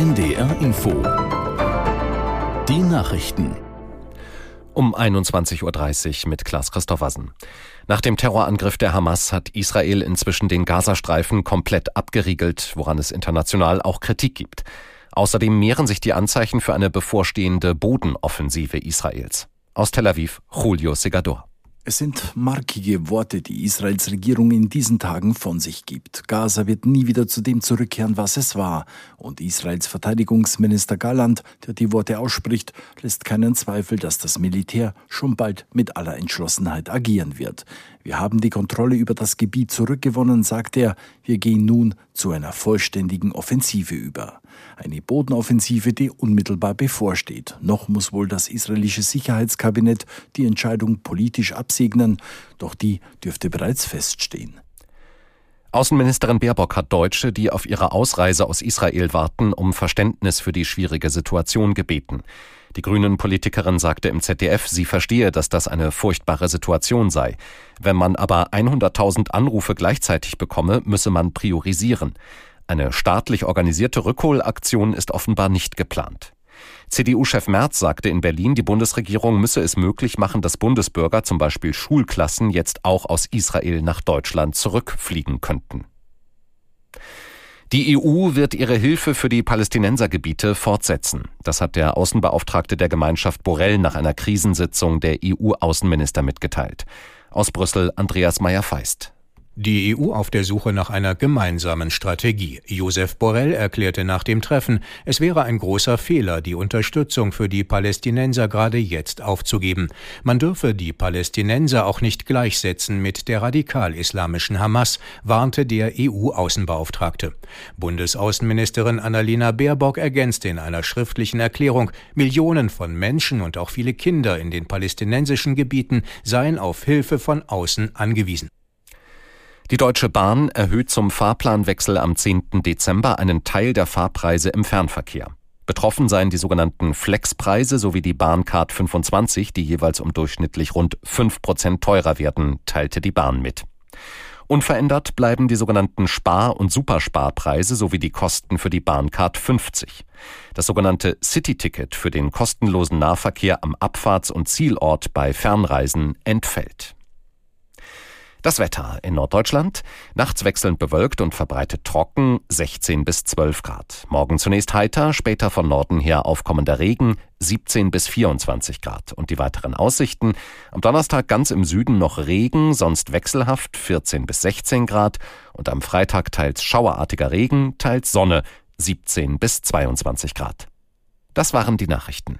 NDR Info. Die Nachrichten. Um 21.30 Uhr mit Klaas Christoffersen. Nach dem Terrorangriff der Hamas hat Israel inzwischen den Gazastreifen komplett abgeriegelt, woran es international auch Kritik gibt. Außerdem mehren sich die Anzeichen für eine bevorstehende Bodenoffensive Israels. Aus Tel Aviv, Julio Segador. Es sind markige Worte, die Israels Regierung in diesen Tagen von sich gibt. Gaza wird nie wieder zu dem zurückkehren, was es war. Und Israels Verteidigungsminister Galland, der die Worte ausspricht, lässt keinen Zweifel, dass das Militär schon bald mit aller Entschlossenheit agieren wird. Wir haben die Kontrolle über das Gebiet zurückgewonnen, sagt er. Wir gehen nun zu einer vollständigen Offensive über. Eine Bodenoffensive, die unmittelbar bevorsteht. Noch muss wohl das israelische Sicherheitskabinett die Entscheidung politisch absegnen, doch die dürfte bereits feststehen. Außenministerin Baerbock hat Deutsche, die auf ihre Ausreise aus Israel warten, um Verständnis für die schwierige Situation gebeten. Die Grünen-Politikerin sagte im ZDF, sie verstehe, dass das eine furchtbare Situation sei. Wenn man aber 100.000 Anrufe gleichzeitig bekomme, müsse man priorisieren. Eine staatlich organisierte Rückholaktion ist offenbar nicht geplant. CDU-Chef Merz sagte in Berlin, die Bundesregierung müsse es möglich machen, dass Bundesbürger, zum Beispiel Schulklassen, jetzt auch aus Israel nach Deutschland zurückfliegen könnten. Die EU wird ihre Hilfe für die Palästinensergebiete fortsetzen. Das hat der Außenbeauftragte der Gemeinschaft Borrell nach einer Krisensitzung der EU-Außenminister mitgeteilt. Aus Brüssel Andreas Meyer-Feist. Die EU auf der Suche nach einer gemeinsamen Strategie. Josef Borrell erklärte nach dem Treffen, es wäre ein großer Fehler, die Unterstützung für die Palästinenser gerade jetzt aufzugeben. Man dürfe die Palästinenser auch nicht gleichsetzen mit der radikal-islamischen Hamas, warnte der EU-Außenbeauftragte. Bundesaußenministerin Annalena Baerbock ergänzte in einer schriftlichen Erklärung, Millionen von Menschen und auch viele Kinder in den palästinensischen Gebieten seien auf Hilfe von außen angewiesen. Die Deutsche Bahn erhöht zum Fahrplanwechsel am 10. Dezember einen Teil der Fahrpreise im Fernverkehr. Betroffen seien die sogenannten Flexpreise sowie die Bahncard 25, die jeweils um durchschnittlich rund 5 Prozent teurer werden, teilte die Bahn mit. Unverändert bleiben die sogenannten Spar- und Supersparpreise sowie die Kosten für die Bahncard 50. Das sogenannte City-Ticket für den kostenlosen Nahverkehr am Abfahrts- und Zielort bei Fernreisen entfällt. Das Wetter in Norddeutschland. Nachts wechselnd bewölkt und verbreitet trocken, 16 bis 12 Grad. Morgen zunächst heiter, später von Norden her aufkommender Regen, 17 bis 24 Grad. Und die weiteren Aussichten. Am Donnerstag ganz im Süden noch Regen, sonst wechselhaft, 14 bis 16 Grad. Und am Freitag teils schauerartiger Regen, teils Sonne, 17 bis 22 Grad. Das waren die Nachrichten.